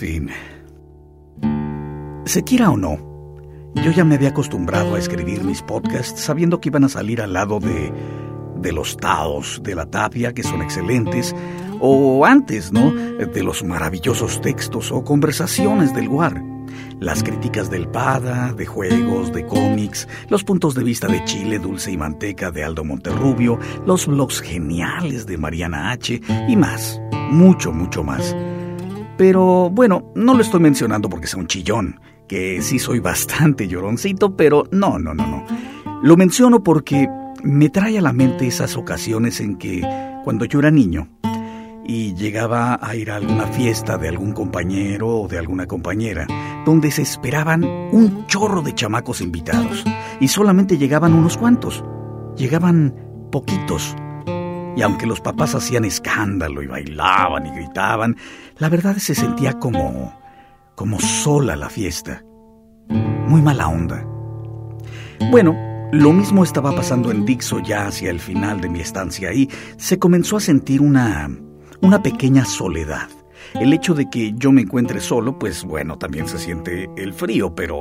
Fin. Se quiera o no, yo ya me había acostumbrado a escribir mis podcasts sabiendo que iban a salir al lado de, de los Taos de la Tapia, que son excelentes, o antes, ¿no? De los maravillosos textos o conversaciones del Guar. Las críticas del Pada, de juegos, de cómics, los puntos de vista de Chile, Dulce y Manteca de Aldo Monterrubio, los blogs geniales de Mariana H. y más, mucho, mucho más. Pero bueno, no lo estoy mencionando porque sea un chillón, que sí soy bastante lloroncito, pero no, no, no, no. Lo menciono porque me trae a la mente esas ocasiones en que, cuando yo era niño, y llegaba a ir a alguna fiesta de algún compañero o de alguna compañera, donde se esperaban un chorro de chamacos invitados, y solamente llegaban unos cuantos, llegaban poquitos, y aunque los papás hacían escándalo y bailaban y gritaban, la verdad se sentía como como sola la fiesta. Muy mala onda. Bueno, lo mismo estaba pasando en Dixo ya hacia el final de mi estancia ahí. Se comenzó a sentir una una pequeña soledad. El hecho de que yo me encuentre solo, pues bueno, también se siente el frío, pero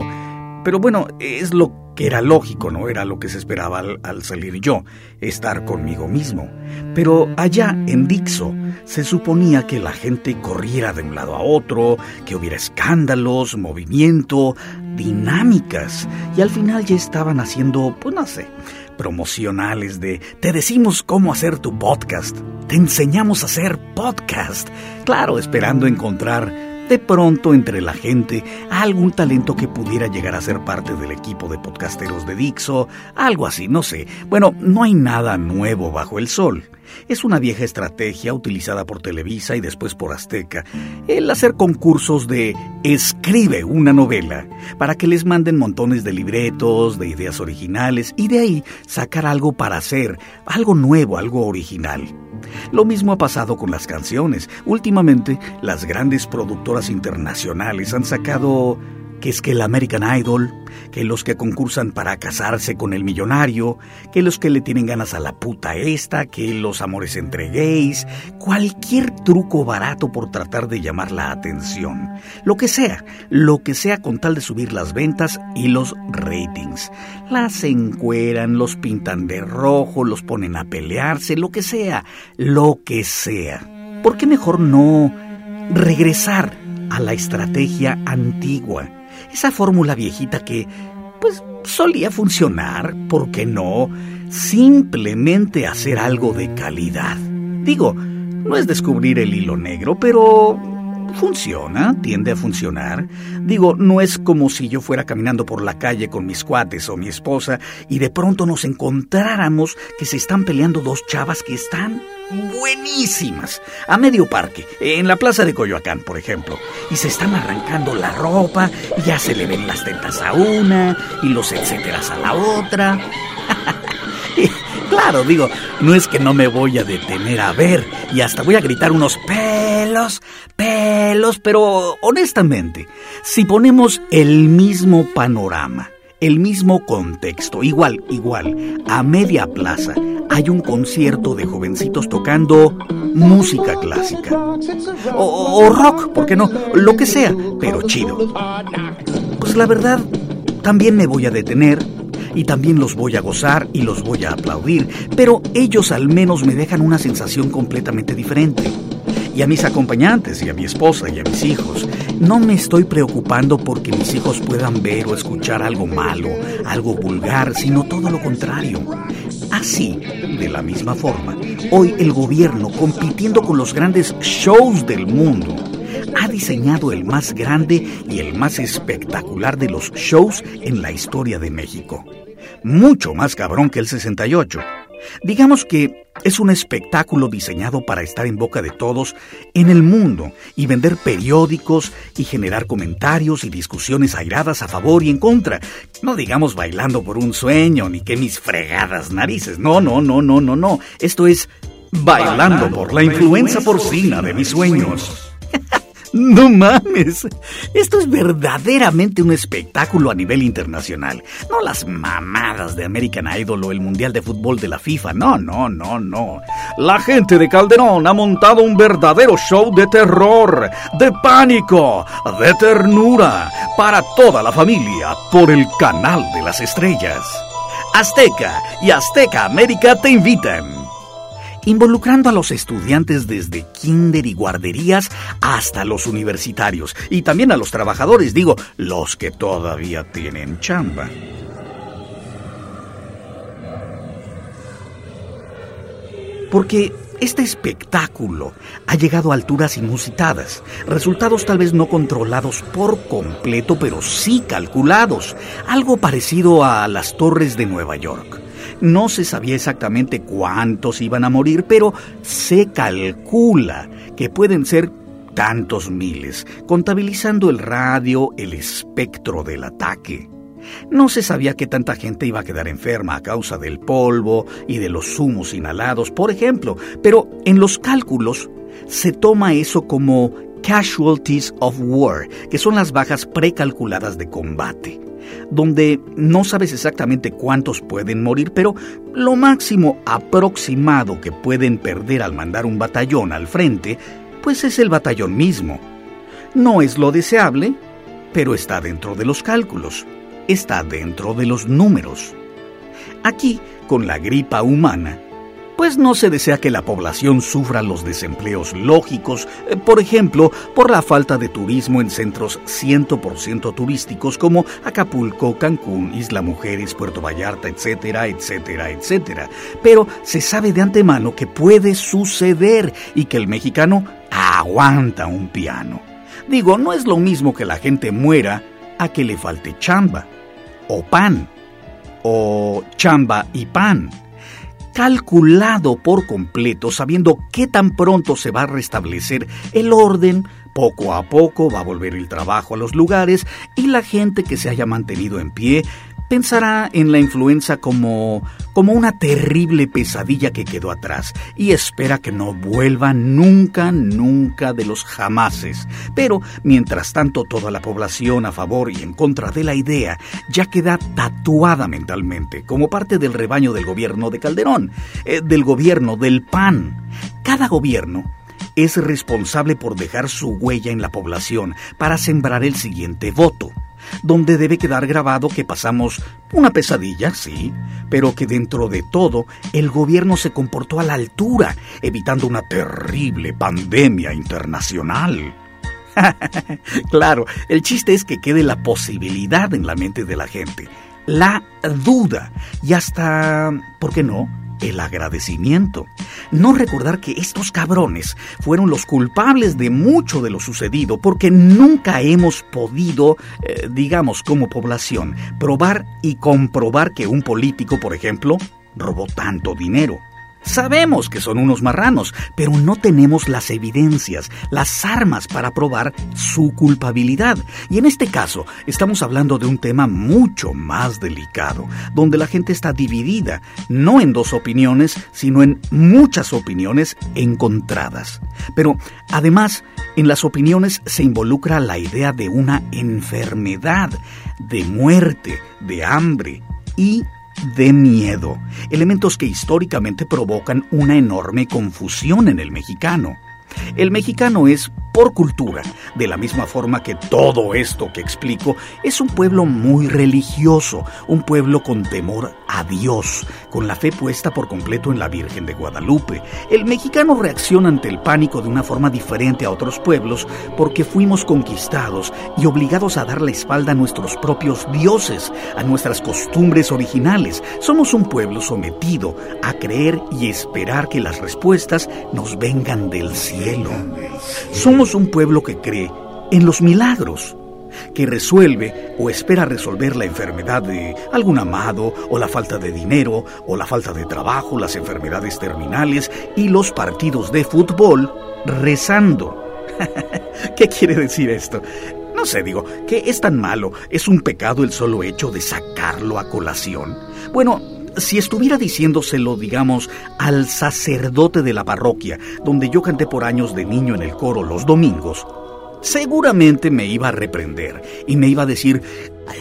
pero bueno, es lo que era lógico, ¿no? Era lo que se esperaba al, salir yo, estar conmigo mismo. Pero allá, en Dixo, se suponía que la gente corriera de un lado a otro, que hubiera escándalos, movimiento, dinámicas, y al final ya estaban haciendo, pues no sé, promocionales de te decimos cómo hacer tu podcast, te enseñamos a hacer podcast, claro, esperando encontrar de pronto entre la gente algún talento que pudiera llegar a ser parte del equipo de podcasteros de Dixo, algo así, no sé. Bueno, no hay nada nuevo bajo el sol. Es una vieja estrategia utilizada por Televisa y después por Azteca, el hacer concursos de escribe una novela, para que les manden montones de libretos, de ideas originales y de ahí sacar algo para hacer, algo nuevo, algo original. Lo mismo ha pasado con las canciones. Últimamente, las grandes productoras internacionales han sacado que es que el American Idol, que los que concursan para casarse con el millonario, que los que le tienen ganas a la puta esta, que los amores entre gays, cualquier truco barato por tratar de llamar la atención. Lo que sea, lo que sea con tal de subir las ventas y los ratings. Las encueran, los pintan de rojo, los ponen a pelearse, lo que sea, lo que sea. ¿Por qué mejor no regresar a la estrategia antigua? Esa fórmula viejita que, pues, solía funcionar, ¿por qué no? Simplemente hacer algo de calidad. Digo, no es descubrir el hilo negro, pero funciona, tiende a funcionar. Digo, no es como si yo fuera caminando por la calle con mis cuates o mi esposa y de pronto nos encontráramos que se están peleando dos chavas que están buenísimas, a medio parque, en la plaza de Coyoacán, por ejemplo, y se están arrancando la ropa, y ya se le ven las tetas a una y los etcéteras a la otra. claro, digo, no es que no me voy a detener a ver y hasta voy a gritar unos pelos, pelos, pero honestamente, si ponemos el mismo panorama, el mismo contexto, igual, igual, a media plaza, hay un concierto de jovencitos tocando música clásica. O, rock, ¿por qué no? Lo que sea, pero chido. Pues la verdad, también me voy a detener y también los voy a gozar y los voy a aplaudir, pero ellos al menos me dejan una sensación completamente diferente. Y a mis acompañantes y a mi esposa y a mis hijos, no me estoy preocupando porque mis hijos puedan ver o escuchar algo malo, algo vulgar, sino todo lo contrario. Así, de la misma forma, hoy el gobierno, compitiendo con los grandes shows del mundo, ha diseñado el más grande y el más espectacular de los shows en la historia de México. Mucho más cabrón que el 68. Digamos que es un espectáculo diseñado para estar en boca de todos en el mundo y vender periódicos y generar comentarios y discusiones airadas a favor y en contra. No digamos bailando por un sueño ni que mis fregadas narices. No, no, no, no, no, no. Esto es bailando por la influenza porcina de mis sueños. No mames. Esto es verdaderamente un espectáculo a nivel internacional. No las mamadas de American Idol o el Mundial de Fútbol de la FIFA. No, no, no, no. La gente de Calderón ha montado un verdadero show de terror, de pánico, de ternura, para toda la familia por el canal de las estrellas. Azteca y Azteca América te invitan involucrando a los estudiantes desde kinder y guarderías hasta los universitarios y también a los trabajadores, digo, los que todavía tienen chamba. Porque este espectáculo ha llegado a alturas inusitadas, resultados tal vez no controlados por completo, pero sí calculados, algo parecido a las torres de Nueva York. No se sabía exactamente cuántos iban a morir, pero se calcula que pueden ser tantos miles, contabilizando el radio, el espectro del ataque. No se sabía que tanta gente iba a quedar enferma a causa del polvo y de los humos inhalados, por ejemplo, pero en los cálculos se toma eso como casualties of war, que son las bajas precalculadas de combate donde no sabes exactamente cuántos pueden morir, pero lo máximo aproximado que pueden perder al mandar un batallón al frente, pues es el batallón mismo. No es lo deseable, pero está dentro de los cálculos, está dentro de los números. Aquí, con la gripa humana, pues no se desea que la población sufra los desempleos lógicos, eh, por ejemplo, por la falta de turismo en centros 100% turísticos como Acapulco, Cancún, Isla Mujeres, Puerto Vallarta, etcétera, etcétera, etcétera. Pero se sabe de antemano que puede suceder y que el mexicano aguanta un piano. Digo, no es lo mismo que la gente muera a que le falte chamba, o pan, o chamba y pan calculado por completo, sabiendo qué tan pronto se va a restablecer el orden, poco a poco va a volver el trabajo a los lugares y la gente que se haya mantenido en pie pensará en la influenza como, como una terrible pesadilla que quedó atrás y espera que no vuelva nunca, nunca de los jamases. Pero, mientras tanto, toda la población a favor y en contra de la idea ya queda tatuada mentalmente como parte del rebaño del gobierno de Calderón, eh, del gobierno del PAN. Cada gobierno es responsable por dejar su huella en la población para sembrar el siguiente voto donde debe quedar grabado que pasamos una pesadilla, sí, pero que dentro de todo el gobierno se comportó a la altura, evitando una terrible pandemia internacional. claro, el chiste es que quede la posibilidad en la mente de la gente, la duda y hasta, ¿por qué no?, el agradecimiento. No recordar que estos cabrones fueron los culpables de mucho de lo sucedido porque nunca hemos podido, eh, digamos como población, probar y comprobar que un político, por ejemplo, robó tanto dinero. Sabemos que son unos marranos, pero no tenemos las evidencias, las armas para probar su culpabilidad. Y en este caso, estamos hablando de un tema mucho más delicado, donde la gente está dividida, no en dos opiniones, sino en muchas opiniones encontradas. Pero, además, en las opiniones se involucra la idea de una enfermedad, de muerte, de hambre y de miedo, elementos que históricamente provocan una enorme confusión en el mexicano. El mexicano es, por cultura, de la misma forma que todo esto que explico, es un pueblo muy religioso, un pueblo con temor a Dios, con la fe puesta por completo en la Virgen de Guadalupe. El mexicano reacciona ante el pánico de una forma diferente a otros pueblos porque fuimos conquistados y obligados a dar la espalda a nuestros propios dioses, a nuestras costumbres originales. Somos un pueblo sometido a creer y esperar que las respuestas nos vengan del cielo. Somos un pueblo que cree en los milagros, que resuelve o espera resolver la enfermedad de algún amado, o la falta de dinero, o la falta de trabajo, las enfermedades terminales y los partidos de fútbol rezando. ¿Qué quiere decir esto? No sé, digo, que es tan malo, es un pecado el solo hecho de sacarlo a colación. Bueno, si estuviera diciéndoselo, digamos, al sacerdote de la parroquia, donde yo canté por años de niño en el coro los domingos, seguramente me iba a reprender y me iba a decir,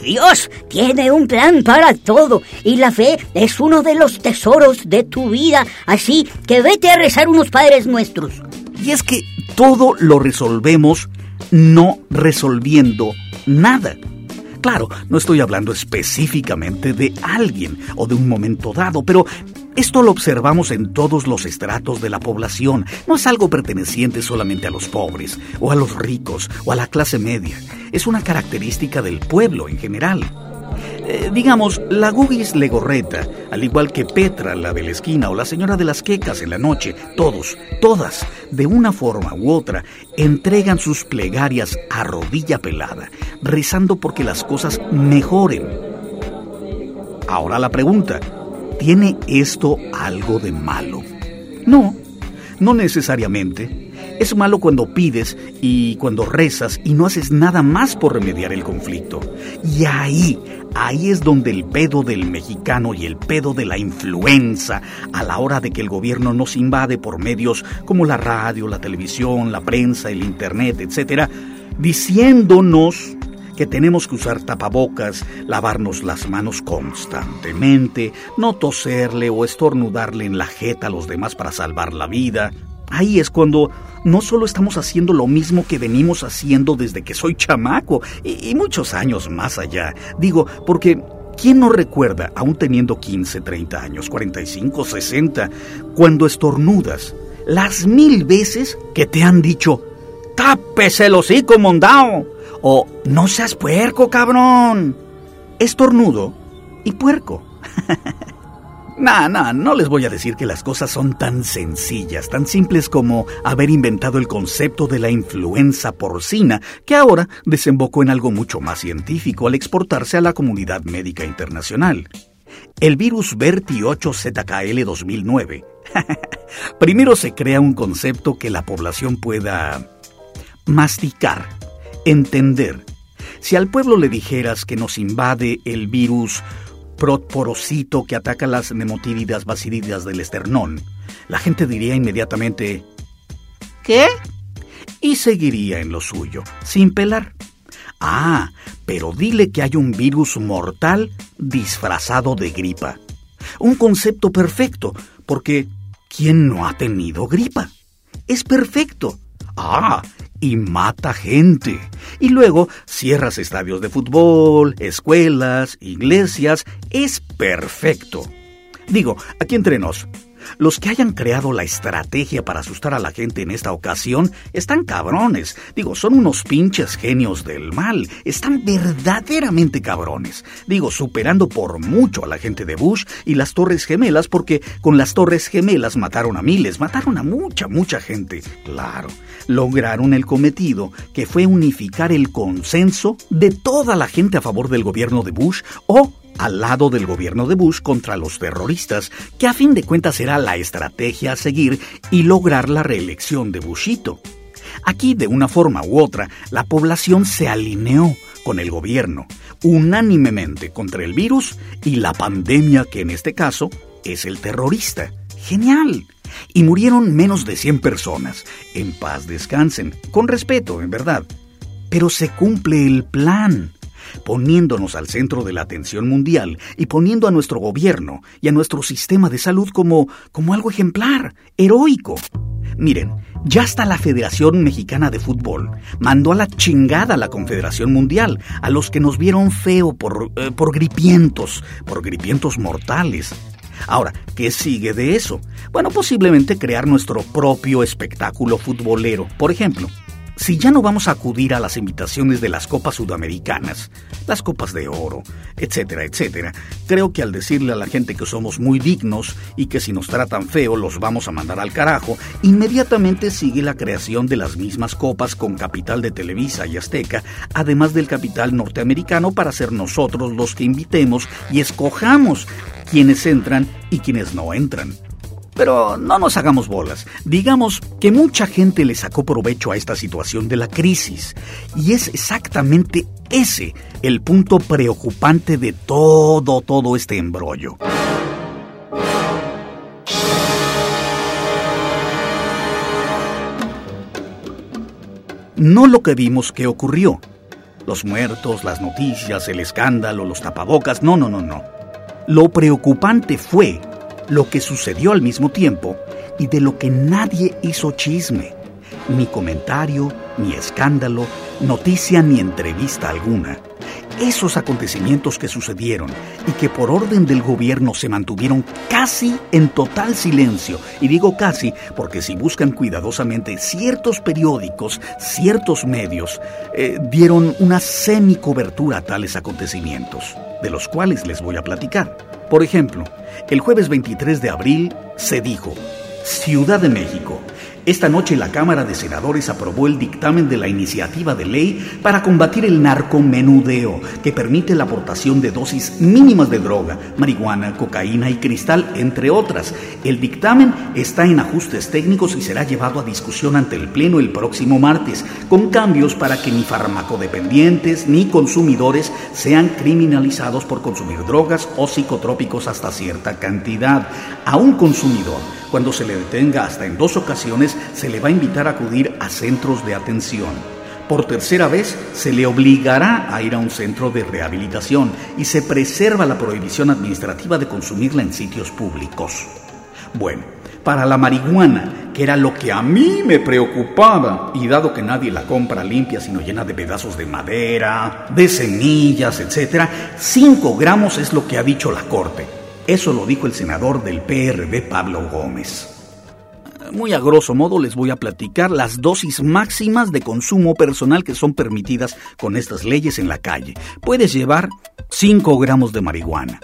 Dios tiene un plan para todo y la fe es uno de los tesoros de tu vida, así que vete a rezar unos padres nuestros. Y es que todo lo resolvemos no resolviendo nada. Claro, no estoy hablando específicamente de alguien o de un momento dado, pero esto lo observamos en todos los estratos de la población. No es algo perteneciente solamente a los pobres, o a los ricos, o a la clase media. Es una característica del pueblo en general. Eh, digamos, la Gugis Legorreta, al igual que Petra, la de la esquina, o la señora de las quecas en la noche, todos, todas, de una forma u otra, entregan sus plegarias a rodilla pelada, rezando porque las cosas mejoren. Ahora la pregunta, ¿tiene esto algo de malo? No, no necesariamente. Es malo cuando pides y cuando rezas y no haces nada más por remediar el conflicto. Y ahí, ahí es donde el pedo del mexicano y el pedo de la influenza, a la hora de que el gobierno nos invade por medios como la radio, la televisión, la prensa, el internet, etcétera, diciéndonos que tenemos que usar tapabocas, lavarnos las manos constantemente, no toserle o estornudarle en la jeta a los demás para salvar la vida, Ahí es cuando no solo estamos haciendo lo mismo que venimos haciendo desde que soy chamaco y, muchos años más allá. Digo, porque ¿quién no recuerda, aún teniendo 15, 30 años, 45, 60, cuando estornudas, las mil veces que te han dicho, tápese el hocico, mondao, o no seas puerco, cabrón? Estornudo y puerco. Nah, nah, no les voy a decir que las cosas son tan sencillas, tan simples como haber inventado el concepto de la influenza porcina, que ahora desembocó en algo mucho más científico al exportarse a la comunidad médica internacional. El virus Verti 8ZKL 2009. Primero se crea un concepto que la población pueda masticar, entender. Si al pueblo le dijeras que nos invade el virus porosito que ataca las nemotíridas basididas del esternón, la gente diría inmediatamente ¿Qué? Y seguiría en lo suyo, sin pelar. Ah, pero dile que hay un virus mortal disfrazado de gripa. Un concepto perfecto, porque ¿quién no ha tenido gripa? Es perfecto. Ah, y mata gente. Y luego cierras estadios de fútbol, escuelas, iglesias. Es perfecto. Digo, aquí entre nos, los que hayan creado la estrategia para asustar a la gente en esta ocasión están cabrones. Digo, son unos pinches genios del mal. Están verdaderamente cabrones. Digo, superando por mucho a la gente de Bush y las Torres Gemelas porque con las Torres Gemelas mataron a miles, mataron a mucha, mucha gente. Claro, lograron el cometido que fue unificar el consenso de toda la gente a favor del gobierno de Bush o al lado del gobierno de Bush contra los terroristas, que a fin de cuentas era la estrategia a seguir y lograr la reelección de Bushito. Aquí, de una forma u otra, la población se alineó con el gobierno, unánimemente contra el virus y la pandemia que en este caso es el terrorista. Genial. Y murieron menos de 100 personas. En paz descansen, con respeto, en verdad. Pero se cumple el plan poniéndonos al centro de la atención mundial y poniendo a nuestro gobierno y a nuestro sistema de salud como, como algo ejemplar, heroico. Miren, ya hasta la Federación Mexicana de Fútbol mandó a la chingada a la Confederación Mundial, a los que nos vieron feo por, eh, por gripientos, por gripientos mortales. Ahora, ¿qué sigue de eso? Bueno, posiblemente crear nuestro propio espectáculo futbolero. Por ejemplo, si ya no vamos a acudir a las invitaciones de las copas sudamericanas, las copas de oro, etcétera, etcétera, creo que al decirle a la gente que somos muy dignos y que si nos tratan feo los vamos a mandar al carajo, inmediatamente sigue la creación de las mismas copas con capital de Televisa y Azteca, además del capital norteamericano para ser nosotros los que invitemos y escojamos quienes entran y quienes no entran. Pero no nos hagamos bolas. Digamos que mucha gente le sacó provecho a esta situación de la crisis. Y es exactamente ese el punto preocupante de todo, todo este embrollo. No lo que vimos que ocurrió. Los muertos, las noticias, el escándalo, los tapabocas. No, no, no, no. Lo preocupante fue lo que sucedió al mismo tiempo y de lo que nadie hizo chisme, ni comentario, ni escándalo, noticia ni entrevista alguna. Esos acontecimientos que sucedieron y que por orden del gobierno se mantuvieron casi en total silencio, y digo casi porque si buscan cuidadosamente ciertos periódicos, ciertos medios, eh, dieron una semi-cobertura a tales acontecimientos, de los cuales les voy a platicar. Por ejemplo, el jueves 23 de abril se dijo, Ciudad de México, esta noche la Cámara de Senadores aprobó el dictamen de la iniciativa de ley para combatir el narcomenudeo, que permite la aportación de dosis mínimas de droga, marihuana, cocaína y cristal, entre otras. El dictamen está en ajustes técnicos y será llevado a discusión ante el Pleno el próximo martes, con cambios para que ni farmacodependientes ni consumidores sean criminalizados por consumir drogas o psicotrópicos hasta cierta cantidad. A un consumidor cuando se le detenga hasta en dos ocasiones, se le va a invitar a acudir a centros de atención. Por tercera vez, se le obligará a ir a un centro de rehabilitación y se preserva la prohibición administrativa de consumirla en sitios públicos. Bueno, para la marihuana, que era lo que a mí me preocupaba, y dado que nadie la compra limpia sino llena de pedazos de madera, de semillas, etc., 5 gramos es lo que ha dicho la Corte. Eso lo dijo el senador del PRD Pablo Gómez. Muy a grosso modo les voy a platicar las dosis máximas de consumo personal que son permitidas con estas leyes en la calle. Puedes llevar 5 gramos de marihuana,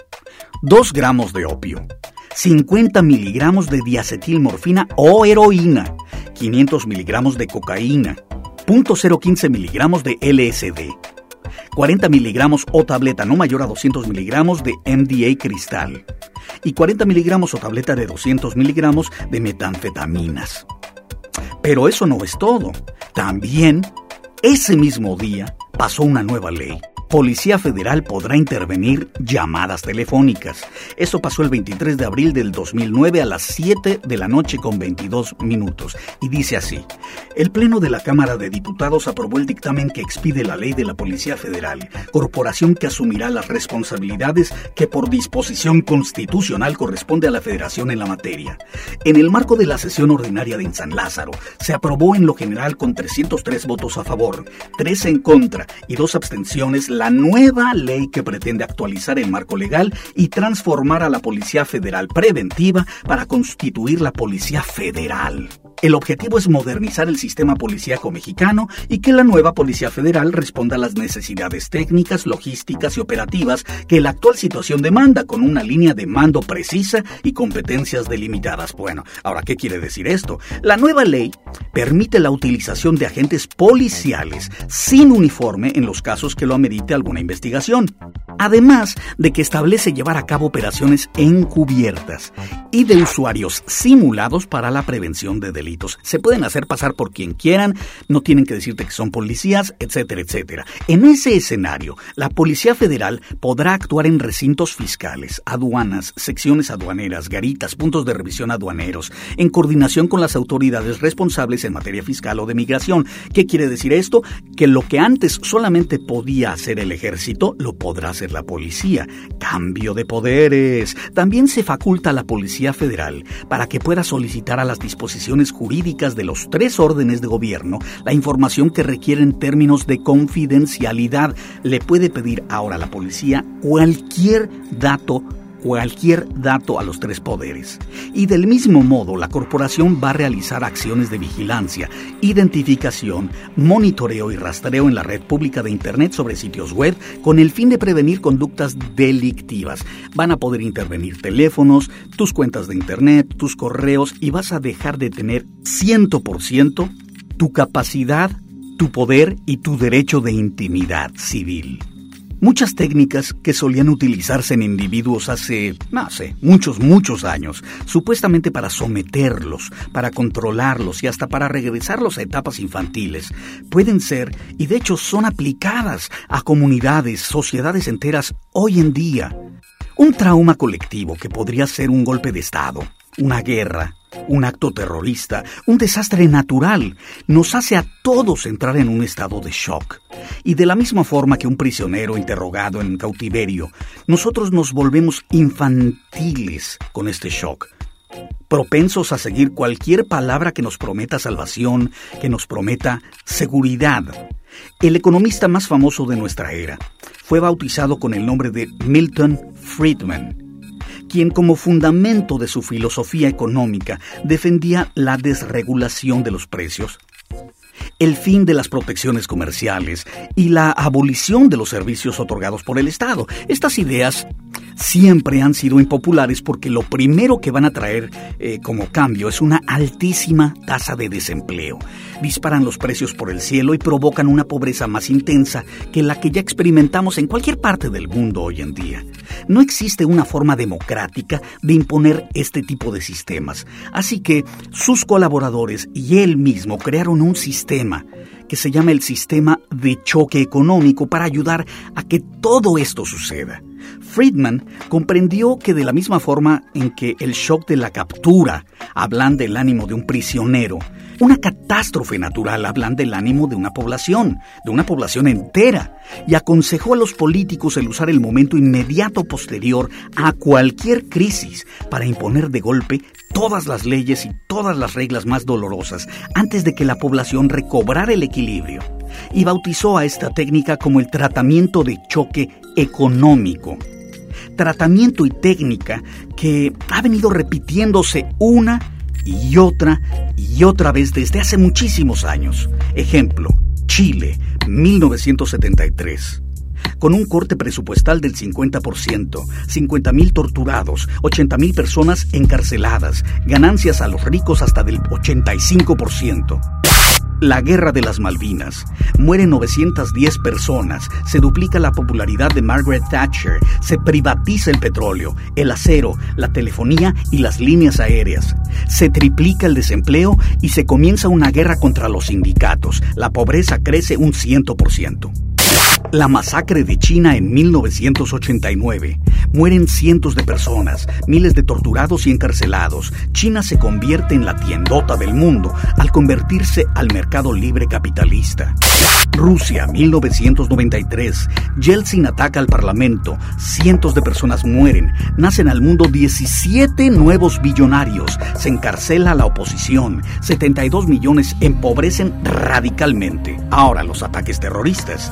2 gramos de opio, 50 miligramos de diacetilmorfina o heroína, 500 miligramos de cocaína, .015 miligramos de LSD, 40 miligramos o tableta no mayor a 200 miligramos de MDA cristal y 40 miligramos o tableta de 200 miligramos de metanfetaminas. Pero eso no es todo. También, ese mismo día, pasó una nueva ley Policía Federal podrá intervenir llamadas telefónicas. Eso pasó el 23 de abril del 2009 a las 7 de la noche con 22 minutos. Y dice así, el Pleno de la Cámara de Diputados aprobó el dictamen que expide la ley de la Policía Federal, corporación que asumirá las responsabilidades que por disposición constitucional corresponde a la Federación en la materia. En el marco de la sesión ordinaria de San Lázaro, se aprobó en lo general con 303 votos a favor, 3 en contra y dos abstenciones la nueva ley que pretende actualizar el marco legal y transformar a la Policía Federal Preventiva para constituir la Policía Federal. El objetivo es modernizar el sistema policíaco mexicano y que la nueva Policía Federal responda a las necesidades técnicas, logísticas y operativas que la actual situación demanda, con una línea de mando precisa y competencias delimitadas. Bueno, ahora, ¿qué quiere decir esto? La nueva ley permite la utilización de agentes policiales sin uniforme en los casos que lo amerite alguna investigación además de que establece llevar a cabo operaciones encubiertas y de usuarios simulados para la prevención de delitos. Se pueden hacer pasar por quien quieran, no tienen que decirte que son policías, etcétera, etcétera. En ese escenario, la Policía Federal podrá actuar en recintos fiscales, aduanas, secciones aduaneras, garitas, puntos de revisión aduaneros, en coordinación con las autoridades responsables en materia fiscal o de migración. ¿Qué quiere decir esto? Que lo que antes solamente podía hacer el ejército, lo podrá hacer la policía. Cambio de poderes. También se faculta a la Policía Federal para que pueda solicitar a las disposiciones jurídicas de los tres órdenes de gobierno la información que requiere en términos de confidencialidad. Le puede pedir ahora a la policía cualquier dato cualquier dato a los tres poderes. Y del mismo modo, la corporación va a realizar acciones de vigilancia, identificación, monitoreo y rastreo en la red pública de Internet sobre sitios web con el fin de prevenir conductas delictivas. Van a poder intervenir teléfonos, tus cuentas de Internet, tus correos y vas a dejar de tener 100% tu capacidad, tu poder y tu derecho de intimidad civil. Muchas técnicas que solían utilizarse en individuos hace, no sé, muchos, muchos años, supuestamente para someterlos, para controlarlos y hasta para regresarlos a etapas infantiles, pueden ser, y de hecho son aplicadas a comunidades, sociedades enteras hoy en día. Un trauma colectivo que podría ser un golpe de Estado, una guerra, un acto terrorista, un desastre natural, nos hace a todos entrar en un estado de shock. Y de la misma forma que un prisionero interrogado en cautiverio, nosotros nos volvemos infantiles con este shock, propensos a seguir cualquier palabra que nos prometa salvación, que nos prometa seguridad. El economista más famoso de nuestra era fue bautizado con el nombre de Milton Friedman quien como fundamento de su filosofía económica defendía la desregulación de los precios, el fin de las protecciones comerciales y la abolición de los servicios otorgados por el Estado. Estas ideas siempre han sido impopulares porque lo primero que van a traer eh, como cambio es una altísima tasa de desempleo. Disparan los precios por el cielo y provocan una pobreza más intensa que la que ya experimentamos en cualquier parte del mundo hoy en día. No existe una forma democrática de imponer este tipo de sistemas, así que sus colaboradores y él mismo crearon un sistema que se llama el sistema de choque económico para ayudar a que todo esto suceda. Friedman comprendió que de la misma forma en que el shock de la captura hablan del ánimo de un prisionero, una catástrofe natural hablan del ánimo de una población, de una población entera, y aconsejó a los políticos el usar el momento inmediato posterior a cualquier crisis para imponer de golpe todas las leyes y todas las reglas más dolorosas antes de que la población recobrara el equilibrio y bautizó a esta técnica como el tratamiento de choque económico. Tratamiento y técnica que ha venido repitiéndose una y otra y otra vez desde hace muchísimos años. Ejemplo, Chile, 1973 con un corte presupuestal del 50%, 50.000 torturados, 80.000 personas encarceladas, ganancias a los ricos hasta del 85%. La guerra de las Malvinas. Mueren 910 personas, se duplica la popularidad de Margaret Thatcher, se privatiza el petróleo, el acero, la telefonía y las líneas aéreas. Se triplica el desempleo y se comienza una guerra contra los sindicatos. La pobreza crece un 100%. La masacre de China en 1989. Mueren cientos de personas, miles de torturados y encarcelados. China se convierte en la tiendota del mundo al convertirse al mercado libre capitalista. Rusia, 1993. Yeltsin ataca al Parlamento. Cientos de personas mueren. Nacen al mundo 17 nuevos billonarios. Se encarcela a la oposición. 72 millones empobrecen radicalmente. Ahora los ataques terroristas.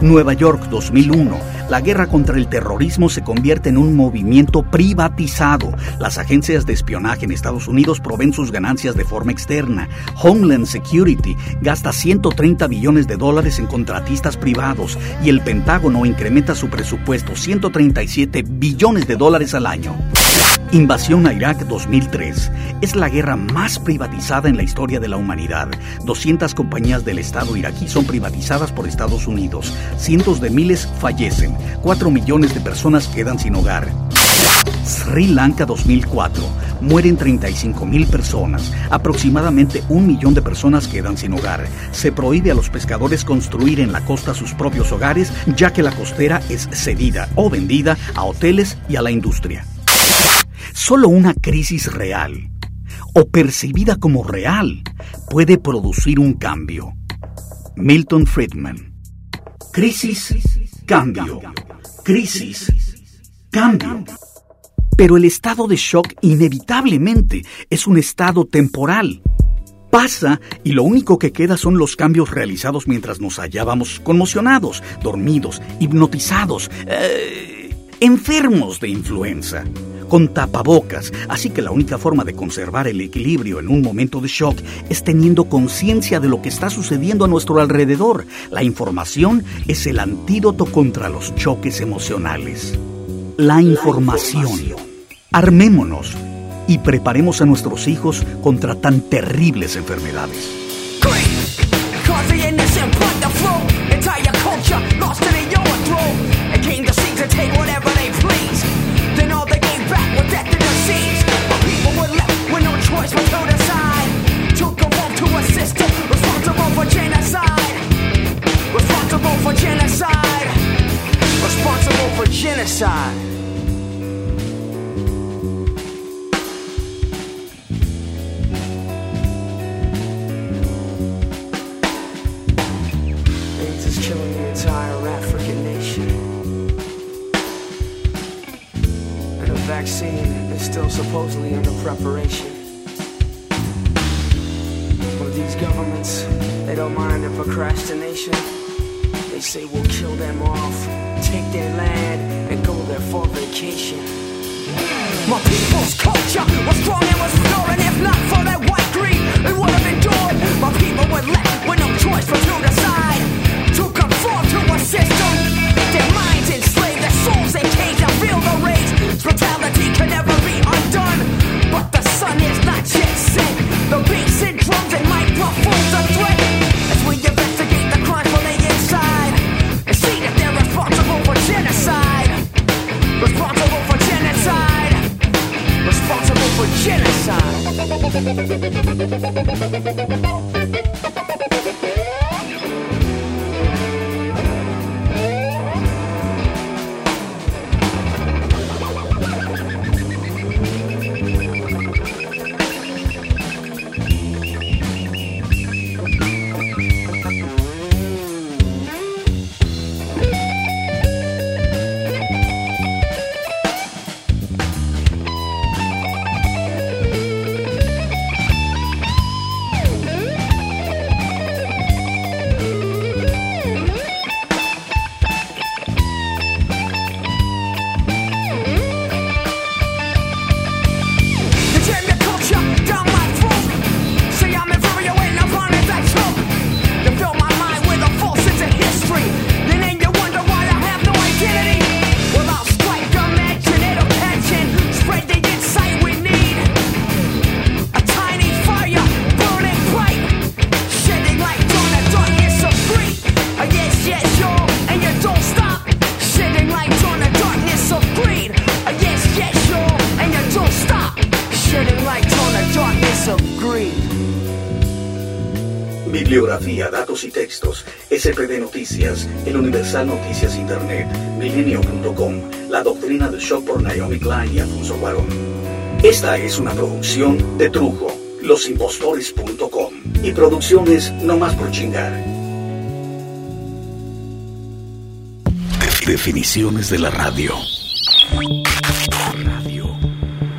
Nueva York 2001. La guerra contra el terrorismo se convierte en un movimiento privatizado. Las agencias de espionaje en Estados Unidos proveen sus ganancias de forma externa. Homeland Security gasta 130 billones de dólares en contratistas privados y el Pentágono incrementa su presupuesto 137 billones de dólares al año. Invasión a Irak 2003. Es la guerra más privatizada en la historia de la humanidad. 200 compañías del Estado iraquí son privatizadas por Estados Unidos. Cientos de miles fallecen. 4 millones de personas quedan sin hogar. Sri Lanka 2004. Mueren 35 mil personas. Aproximadamente un millón de personas quedan sin hogar. Se prohíbe a los pescadores construir en la costa sus propios hogares, ya que la costera es cedida o vendida a hoteles y a la industria. Solo una crisis real, o percibida como real, puede producir un cambio. Milton Friedman. Crisis, cambio. Crisis, cambio. Pero el estado de shock inevitablemente es un estado temporal. Pasa y lo único que queda son los cambios realizados mientras nos hallábamos conmocionados, dormidos, hipnotizados. Eh, enfermos de influenza, con tapabocas, así que la única forma de conservar el equilibrio en un momento de shock es teniendo conciencia de lo que está sucediendo a nuestro alrededor. La información es el antídoto contra los choques emocionales. La información. Armémonos y preparemos a nuestros hijos contra tan terribles enfermedades. for genocide. Responsible for genocide. AIDS is killing the entire African nation. And a vaccine is still supposedly under preparation. But these governments, they don't mind the procrastination say we'll kill them off, take their land, and go there for vacation. My people's culture was grown and was. Bibliografía, datos y textos. SPD Noticias, El Universal Noticias Internet, Milenio.com, La Doctrina del Shock por Naomi Klein y Alfonso Guarón. Esta es una producción de Trujo, losimpostores.com y producciones no más por chingar. Definiciones de la radio. Radio.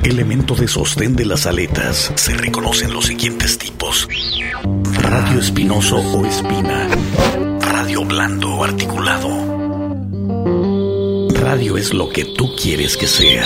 Elemento de sostén de las aletas. Se reconocen los siguientes tipos. Radio espinoso o espina. Radio blando o articulado. Radio es lo que tú quieres que sea.